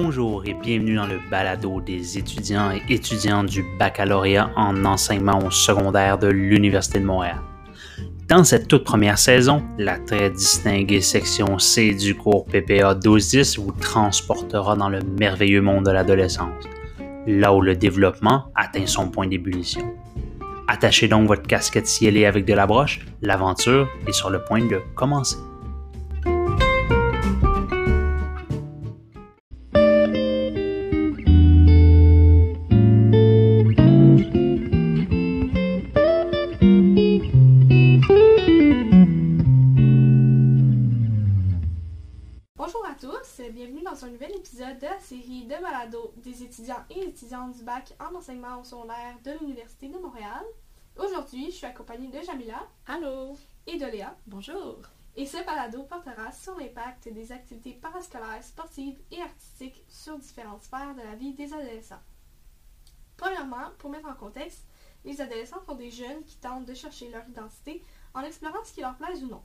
Bonjour et bienvenue dans le balado des étudiants et étudiantes du baccalauréat en enseignement secondaire de l'Université de Montréal. Dans cette toute première saison, la très distinguée section C du cours PPA 1210 vous transportera dans le merveilleux monde de l'adolescence, là où le développement atteint son point d'ébullition. Attachez donc votre casquette cielée avec de la broche, l'aventure est sur le point de commencer. Bac en enseignement au secondaire de l'Université de Montréal. Aujourd'hui, je suis accompagnée de Jamila Allô, et de Léa, bonjour. et ce balado portera sur l'impact des activités parascolaires, sportives et artistiques sur différentes sphères de la vie des adolescents. Premièrement, pour mettre en contexte, les adolescents sont des jeunes qui tentent de chercher leur identité en explorant ce qui leur plaise ou non.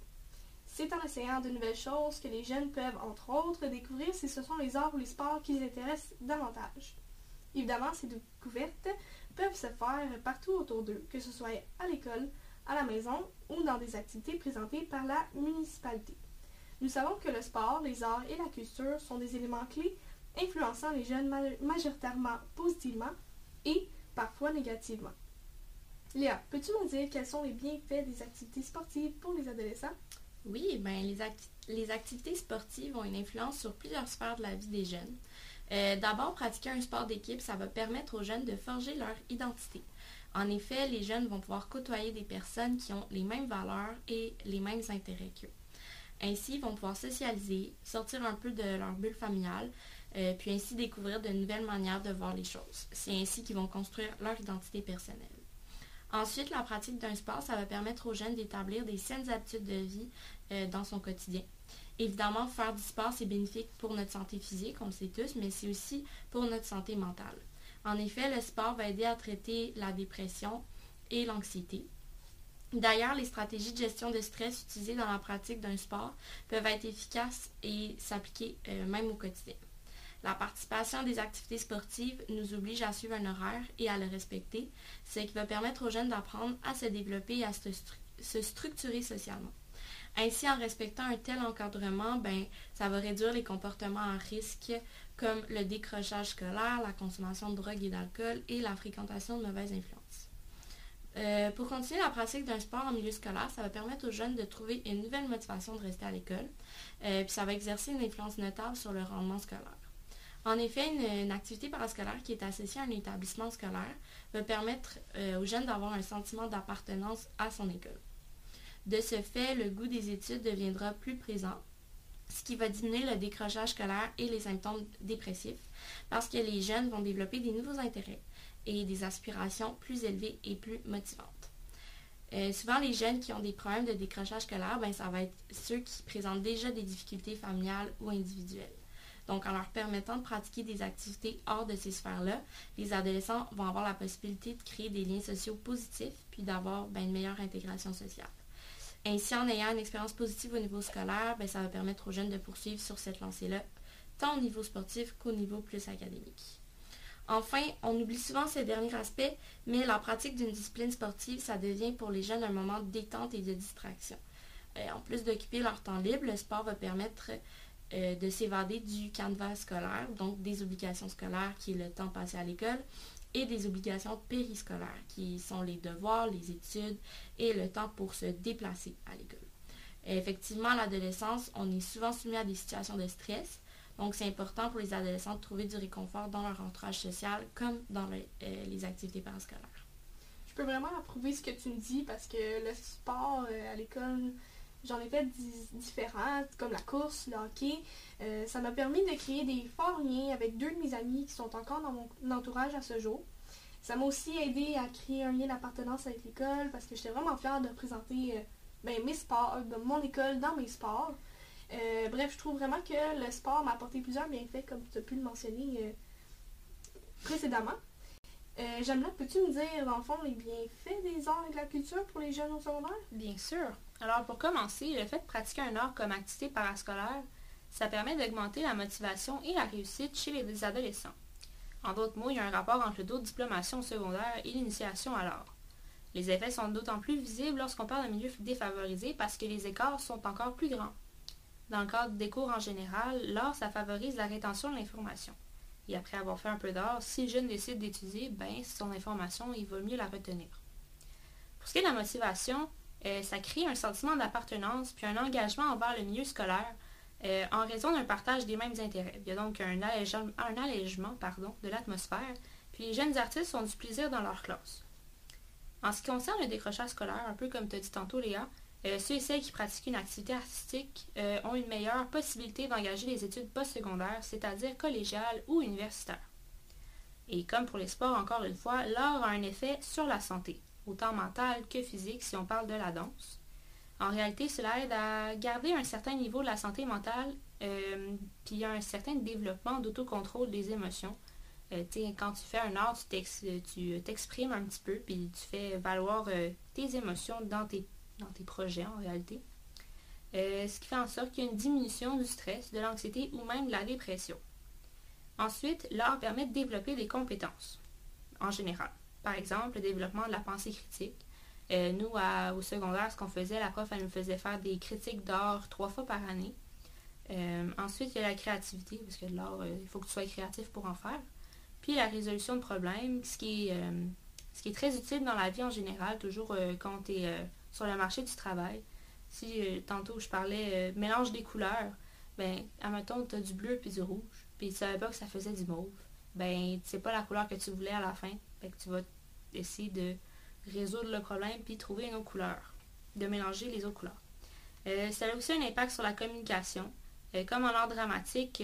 C'est en essayant de nouvelles choses que les jeunes peuvent, entre autres, découvrir si ce sont les arts ou les sports qui les intéressent davantage. Évidemment, ces découvertes peuvent se faire partout autour d'eux, que ce soit à l'école, à la maison ou dans des activités présentées par la municipalité. Nous savons que le sport, les arts et la culture sont des éléments clés influençant les jeunes ma- majoritairement positivement et parfois négativement. Léa, peux-tu nous dire quels sont les bienfaits des activités sportives pour les adolescents? Oui, ben les activités sportives ont une influence sur plusieurs sphères de la vie des jeunes. Euh, D'abord, pratiquer un sport d'équipe, ça va permettre aux jeunes de forger leur identité. En effet, les jeunes vont pouvoir côtoyer des personnes qui ont les mêmes valeurs et les mêmes intérêts qu'eux. Ainsi, ils vont pouvoir socialiser, sortir un peu de leur bulle familiale, euh, puis ainsi découvrir de nouvelles manières de voir les choses. C'est ainsi qu'ils vont construire leur identité personnelle. Ensuite, la pratique d'un sport, ça va permettre aux jeunes d'établir des saines habitudes de vie euh, dans son quotidien. Évidemment, faire du sport, c'est bénéfique pour notre santé physique, on le sait tous, mais c'est aussi pour notre santé mentale. En effet, le sport va aider à traiter la dépression et l'anxiété. D'ailleurs, les stratégies de gestion de stress utilisées dans la pratique d'un sport peuvent être efficaces et s'appliquer euh, même au quotidien. La participation à des activités sportives nous oblige à suivre un horaire et à le respecter, ce qui va permettre aux jeunes d'apprendre à se développer et à se, stru- se structurer socialement. Ainsi, en respectant un tel encadrement, ben, ça va réduire les comportements à risque comme le décrochage scolaire, la consommation de drogue et d'alcool et la fréquentation de mauvaises influences. Euh, pour continuer la pratique d'un sport en milieu scolaire, ça va permettre aux jeunes de trouver une nouvelle motivation de rester à l'école, euh, puis ça va exercer une influence notable sur le rendement scolaire. En effet, une, activité parascolaire qui est associée à un établissement scolaire va permettre euh, aux jeunes d'avoir un sentiment d'appartenance à son école. De ce fait, le goût des études deviendra plus présent, ce qui va diminuer le décrochage scolaire et les symptômes dépressifs, parce que les jeunes vont développer des nouveaux intérêts et des aspirations plus élevées et plus motivantes. Euh, souvent, les jeunes qui ont des problèmes de décrochage scolaire, ben, ça va être ceux qui présentent déjà des difficultés familiales ou individuelles. Donc, en leur permettant de pratiquer des activités hors de ces sphères-là, les adolescents vont avoir la possibilité de créer des liens sociaux positifs puis d'avoir ben, une meilleure intégration sociale. Ainsi, en ayant une expérience positive au niveau scolaire, ben, ça va permettre aux jeunes de poursuivre sur cette lancée-là, tant au niveau sportif qu'au niveau plus académique. Enfin, on oublie souvent ce dernier aspect, mais la pratique d'une discipline sportive, ça devient pour les jeunes un moment de détente et de distraction. Euh, en plus d'occuper leur temps libre, le sport va permettre euh, de s'évader du canevas scolaire, donc des obligations scolaires qui est le temps passé à l'école, et des obligations périscolaires qui sont les devoirs, les études et le temps pour se déplacer à l'école. Effectivement, à l'adolescence, on est souvent soumis à des situations de stress, donc c'est important pour les adolescents de trouver du réconfort dans leur entourage social comme dans euh, les activités parascolaires. Je peux vraiment approuver ce que tu me dis parce que le sport euh, à l'école, j'en ai fait di- différents, comme la course, le hockey. Euh, ça m'a permis de créer des forts liens avec deux de mes amis qui sont encore dans mon entourage à ce jour. Ça m'a aussi aidé à créer un lien d'appartenance avec l'école parce que j'étais vraiment fière de présenter euh, ben, mes sports, mon école dans mes sports. Euh, bref, je trouve vraiment que le sport m'a apporté plusieurs bienfaits, comme tu as pu le mentionner précédemment. Euh, peux-tu me dire, dans le fond, les bienfaits des arts et de la culture pour les jeunes au secondaire? Bien sûr. Alors, pour commencer, le fait de pratiquer un art comme activité parascolaire, ça permet d'augmenter la motivation et la réussite chez les adolescents. En d'autres mots, il y a un rapport entre le taux de diplomation secondaire et l'initiation à l'art. Les effets sont d'autant plus visibles lorsqu'on parle d'un milieu défavorisé parce que les écarts sont encore plus grands. Dans le cadre des cours en général, l'art, ça favorise la rétention de l'information. Et après avoir fait un peu d'art, si le jeune décide d'étudier, ben, son information, il va mieux la retenir. Pour ce qui est de la motivation, euh, ça crée un sentiment d'appartenance puis un engagement envers le milieu scolaire euh, en raison d'un partage des mêmes intérêts. Il y a donc un, allègement, pardon, de l'atmosphère, puis les jeunes artistes ont du plaisir dans leur classe. En ce qui concerne le décrochage scolaire, un peu comme tu as dit tantôt Léa, euh, ceux et celles qui pratiquent une activité artistique ont une meilleure possibilité d'engager les études postsecondaires, c'est-à-dire collégiales ou universitaires. Et comme pour les sports, encore une fois, l'art a un effet sur la santé, autant mentale que physique si on parle de la danse. En réalité, cela aide à garder un certain niveau de la santé mentale, euh, puis un certain développement d'autocontrôle des émotions. quand tu fais un art, tu t'exprimes un petit peu, puis tu fais valoir tes émotions dans tes dans tes projets en réalité. Euh, ce qui fait en sorte qu'il y a une diminution du stress, de l'anxiété ou même de la dépression. Ensuite, l'art permet de développer des compétences, en général. Par exemple, le développement de la pensée critique. Euh, nous, au secondaire, ce qu'on faisait, la prof, elle nous faisait faire des critiques d'art trois fois par année. Euh, ensuite, il y a la créativité, parce que l'art, il faut que tu sois créatif pour en faire. Puis la résolution de problèmes, ce qui est, ce qui est très utile dans la vie en général, toujours quand tu es sur le marché du travail. Si euh, tantôt je parlais euh, mélange des couleurs, ben, admettons, tu as du bleu puis du rouge, puis tu savais pas que ça faisait du mauve, ben, c'est pas la couleur que tu voulais à la fin. Fait que tu vas essayer de résoudre le problème puis trouver une autre couleur, de mélanger les autres couleurs. Euh, ça a aussi un impact sur la communication. comme en art dramatique,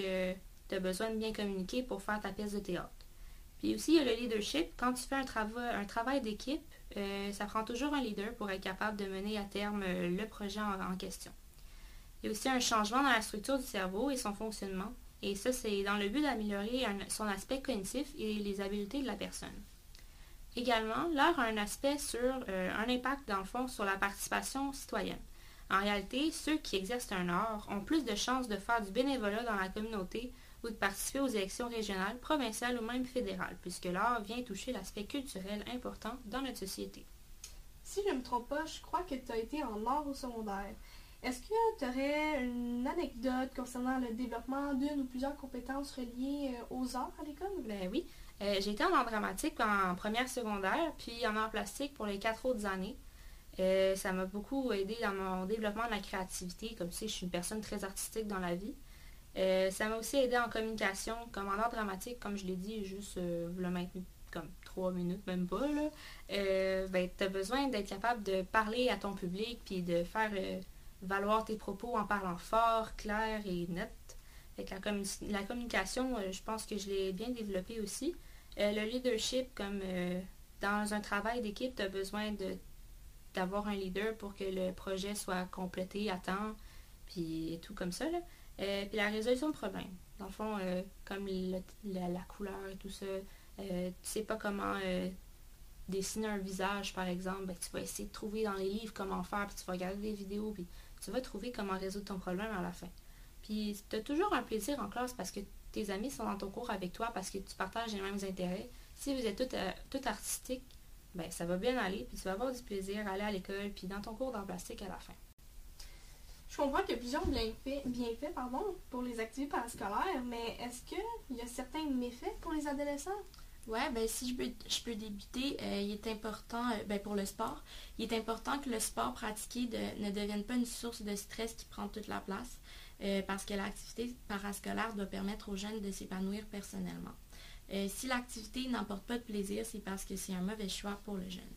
tu as besoin de bien communiquer pour faire ta pièce de théâtre. Puis aussi, il y a le leadership. Quand tu fais un, travail d'équipe, euh, ça prend toujours un leader pour être capable de mener à terme euh, le projet en, question. Il y a aussi un changement dans la structure du cerveau et son fonctionnement. Et ça, c'est dans le but d'améliorer son aspect cognitif et les habiletés de la personne. Également, l'art a un aspect sur euh, un impact dans le fond sur la participation citoyenne. En réalité, ceux qui exercent un art ont plus de chances de faire du bénévolat dans la communauté ou de participer aux élections régionales, provinciales ou même fédérales, puisque l'art vient toucher l'aspect culturel important dans notre société. Si je ne me trompe pas, je crois que tu as été en art au secondaire. Est-ce que tu aurais une anecdote concernant le développement d'une ou plusieurs compétences reliées euh, aux arts à l'école? Ben oui. Euh, j'ai été en art dramatique en première secondaire, puis en art plastique pour les quatre autres années. Euh, ça m'a beaucoup aidé dans mon développement de la créativité. Comme tu sais, je suis une personne très artistique dans la vie. Euh, ça m'a aussi aidé en communication, comme en art dramatique, comme je l'ai dit, juste euh, le maintenir comme trois minutes, même pas. Là. Ben, tu as besoin d'être capable de parler à ton public puis de faire valoir tes propos en parlant fort, clair et net. la, la communication, je pense que je l'ai bien développé aussi. Le leadership, comme dans un travail d'équipe, tu as besoin d'avoir un leader pour que le projet soit complété à temps, puis tout comme ça. Là. Euh, puis la résolution de problèmes. Dans le fond, euh, comme la, couleur et tout ça, euh, tu sais pas comment dessiner un visage, par exemple, ben, tu vas essayer de trouver dans les livres comment faire, puis tu vas regarder des vidéos, puis tu vas trouver comment résoudre ton problème à la fin. Puis tu as toujours un plaisir en classe parce que tes amis sont dans ton cours avec toi, parce que tu partages les mêmes intérêts. Si vous êtes tout, tout artistique, ben, ça va bien aller, puis tu vas avoir du plaisir à aller à l'école, puis dans ton cours d'art plastique à la fin. Je comprends qu'il y a plusieurs bienfaits, bienfaits pardon, pour les activités parascolaires, mais est-ce qu'il y a certains méfaits pour les adolescents? Oui, ben si je peux, je peux débuter, euh, il est important, euh, ben, pour le sport, il est important que le sport pratiqué ne devienne pas une source de stress qui prend toute la place, euh, parce que l'activité parascolaire doit permettre aux jeunes de s'épanouir personnellement. si l'activité n'emporte pas de plaisir, c'est parce que c'est un mauvais choix pour le jeune.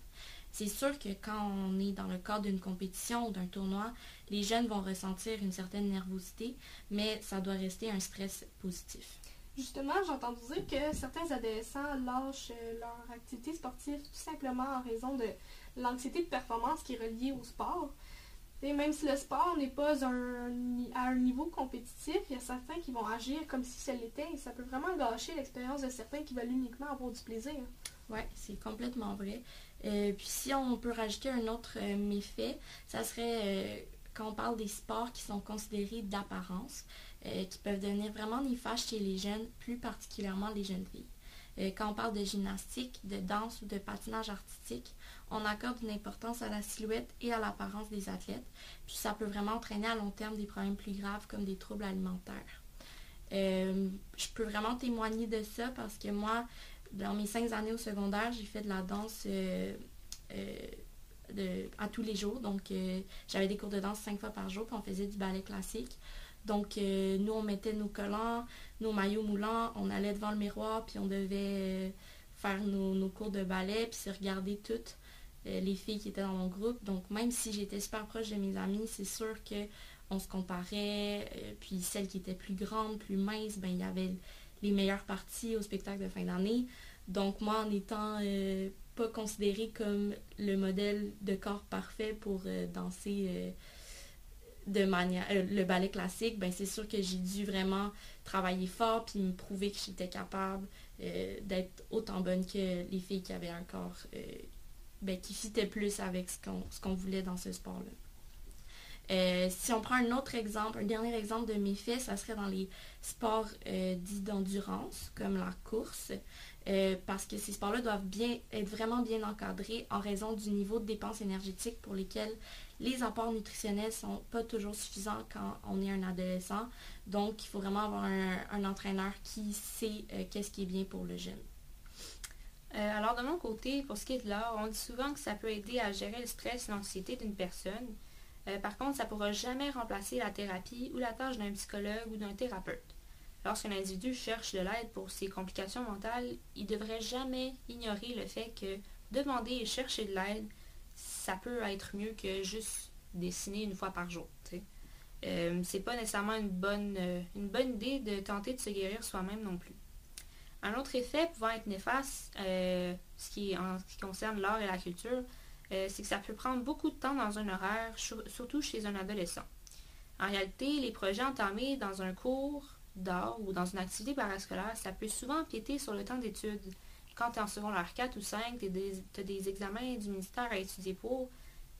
C'est sûr que quand on est dans le cadre d'une compétition ou d'un tournoi, les jeunes vont ressentir une certaine nervosité, mais ça doit rester un stress positif. Justement, j'ai entendu dire que certains adolescents lâchent euh, leur activité sportive tout simplement en raison de l'anxiété de performance qui est reliée au sport. Et même si le sport n'est pas à un niveau compétitif, il y a certains qui vont agir comme si ça l'était ça peut vraiment gâcher l'expérience de certains qui veulent uniquement avoir du plaisir. Oui, c'est complètement vrai. Euh, puis si on peut rajouter un autre euh, méfait, ça serait quand on parle des sports qui sont considérés d'apparence, euh, qui peuvent devenir vraiment néfastes chez les jeunes, plus particulièrement les jeunes filles. Euh, quand on parle de gymnastique, de danse ou de patinage artistique, on accorde une importance à la silhouette et à l'apparence des athlètes, puis ça peut vraiment entraîner à long terme des problèmes plus graves comme des troubles alimentaires. Euh, je peux vraiment témoigner de ça parce que moi, dans mes cinq années au secondaire, j'ai fait de la danse à tous les jours. Donc, j'avais des cours de danse cinq fois par jour, puis on faisait du ballet classique. Donc, euh, nous, on mettait nos collants, nos maillots moulants, on allait devant le miroir, puis on devait euh, faire nos, cours de ballet, puis regarder toutes euh, les filles qui étaient dans mon groupe. Donc, même si j'étais super proche de mes amis, c'est sûr qu'on se comparait. puis, celles qui étaient plus grandes, plus minces, ben, il y avait les meilleures parties au spectacle de fin d'année. Donc, moi, en étant pas considérée comme le modèle de corps parfait pour danser de manière euh, le ballet classique, ben c'est sûr que j'ai dû vraiment travailler fort puis me prouver que j'étais capable euh, d'être autant bonne que les filles qui avaient un corps euh, ben, qui fitait plus avec ce qu'on voulait dans ce sport-là. si on prend un autre exemple, un dernier exemple de mes faits, ça serait dans les sports dits d'endurance, comme la course. Parce que ces sports-là doivent bien être vraiment bien encadrés en raison du niveau de dépenses énergétiques pour lesquelles les apports nutritionnels ne sont pas toujours suffisants quand on est un adolescent. Donc, il faut vraiment avoir un, entraîneur qui sait euh, qu'est-ce qui est bien pour le jeune. Euh, alors, de mon côté, pour ce qui est de l'art, on dit souvent que ça peut aider à gérer le stress et l'anxiété d'une personne. Euh, par contre, ça ne pourra jamais remplacer la thérapie ou la tâche d'un psychologue ou d'un thérapeute. Lorsqu'un individu cherche de l'aide pour ses complications mentales, il ne devrait jamais ignorer le fait que demander et chercher de l'aide, ça peut être mieux que juste dessiner une fois par jour. Euh, c'est pas nécessairement une bonne, euh, une bonne idée de tenter de se guérir soi-même non plus. Un autre effet pouvant être néfaste, euh, ce en ce qui concerne l'art et la culture, c'est que ça peut prendre beaucoup de temps dans un horaire, surtout chez un adolescent. En réalité, les projets entamés dans un cours d'art ou dans une activité parascolaire, ça peut souvent empiéter sur le temps d'études quand tu es en secondaire 4 ou 5, tu as des examens du ministère à étudier pour,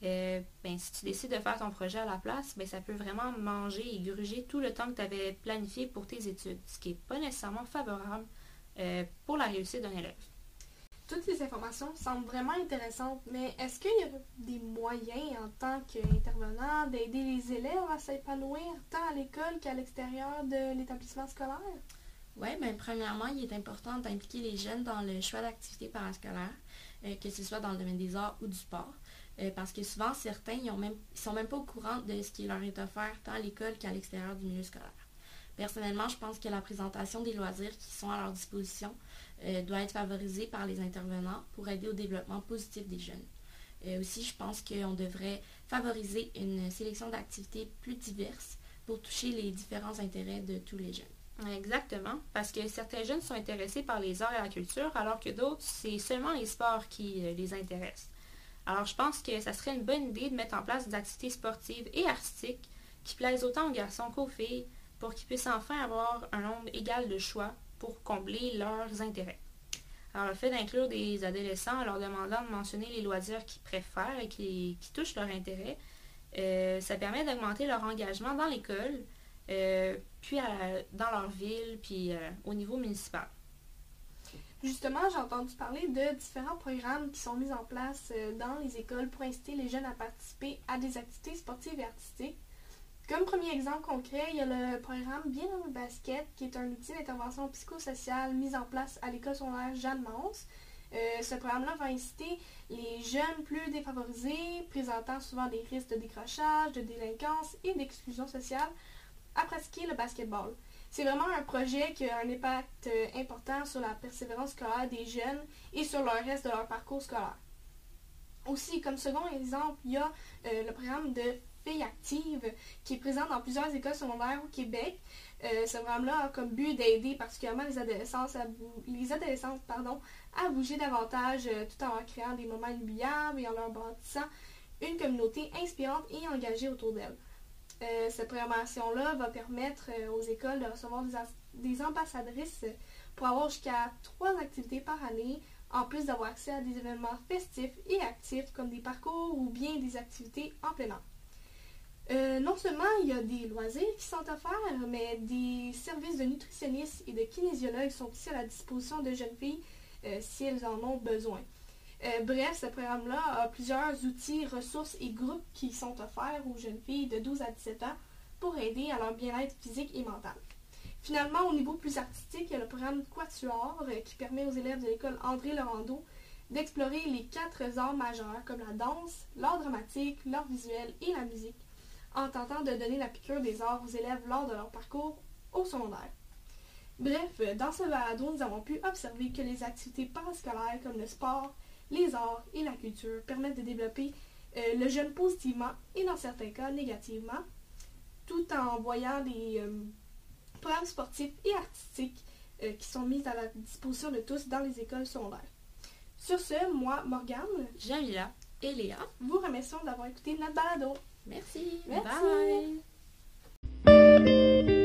euh, ben, si tu décides de faire ton projet à la place, ben, ça peut vraiment manger et gruger tout le temps que tu avais planifié pour tes études, ce qui n'est pas nécessairement favorable euh, pour la réussite d'un élève. Toutes ces informations semblent vraiment intéressantes, mais est-ce qu'il y a des moyens en tant qu'intervenant d'aider les élèves à s'épanouir tant à l'école qu'à l'extérieur de l'établissement scolaire? Oui, bien, premièrement, il est important d'impliquer les jeunes dans le choix d'activités parascolaires, euh, que ce soit dans le domaine des arts ou du sport. Euh, parce que souvent, certains, ne sont même pas au courant de ce qui leur est offert tant à l'école qu'à l'extérieur du milieu scolaire. Personnellement, je pense que la présentation des loisirs qui sont à leur disposition euh, doit être favorisée par les intervenants pour aider au développement positif des jeunes. aussi, je pense qu'on devrait favoriser une sélection d'activités plus diverses pour toucher les différents intérêts de tous les jeunes. Exactement, parce que certains jeunes sont intéressés par les arts et la culture, alors que d'autres, c'est seulement les sports qui euh, les intéressent. Alors je pense que ça serait une bonne idée de mettre en place des activités sportives et artistiques qui plaisent autant aux garçons qu'aux filles, pour qu'ils puissent enfin avoir un nombre égal de choix pour combler leurs intérêts. Alors le fait d'inclure des adolescents en leur demandant de mentionner les loisirs qu'ils préfèrent et qui, touchent leur intérêt, euh, ça permet d'augmenter leur engagement dans l'école, euh, puis dans leur ville, puis euh, au niveau municipal. Justement, j'ai entendu parler de différents programmes qui sont mis en place euh, dans les écoles pour inciter les jeunes à participer à des activités sportives et artistiques. Comme premier exemple concret, il y a le programme Bien dans le basket, qui est un outil d'intervention psychosociale mis en place à l'école secondaire Jeanne Mance. ce programme-là va inciter les jeunes plus défavorisés, présentant souvent des risques de décrochage, de délinquance et d'exclusion sociale, à pratiquer le basketball. C'est vraiment un projet qui a un impact euh, important sur la persévérance scolaire des jeunes et sur le reste de leur parcours scolaire. Aussi, comme second exemple, il y a euh, le programme de Filles actives qui est présent dans plusieurs écoles secondaires au Québec. Euh, ce programme-là a comme but d'aider particulièrement les adolescents à, les adolescentes à bouger davantage tout en créant des moments inoubliables et en leur bâtissant une communauté inspirante et engagée autour d'elles. Euh, cette programmation-là va permettre euh, aux écoles de recevoir des, ambassadrices pour avoir jusqu'à trois activités par année, en plus d'avoir accès à des événements festifs et actifs comme des parcours ou bien des activités en plein air. Seulement il y a des loisirs qui sont offerts, mais des services de nutritionnistes et de kinésiologues sont aussi à la disposition de jeunes filles euh, si elles en ont besoin. Euh, bref, ce programme-là a plusieurs outils, ressources et groupes qui sont offerts aux jeunes filles de 12 à 17 ans pour aider à leur bien-être physique et mental. Finalement, au niveau plus artistique, il y a le programme Quatuor euh, qui permet aux élèves de l'école André Laurando d'explorer les quatre arts majeurs comme la danse, l'art dramatique, l'art visuel et la musique, en tentant de donner la piqûre des arts aux élèves lors de leur parcours au secondaire. Bref, dans ce balado, nous avons pu observer que les activités parascolaires comme le sport, les arts et la culture permettent de développer euh, le jeune positivement et dans certains cas négativement, tout en voyant des euh, programmes sportifs et artistiques euh, qui sont mis à la disposition de tous dans les écoles secondaires. Sur ce, moi, Morgane, Jamila et Léa. vous remercions d'avoir écouté notre balado. Merci. Merci. Bye.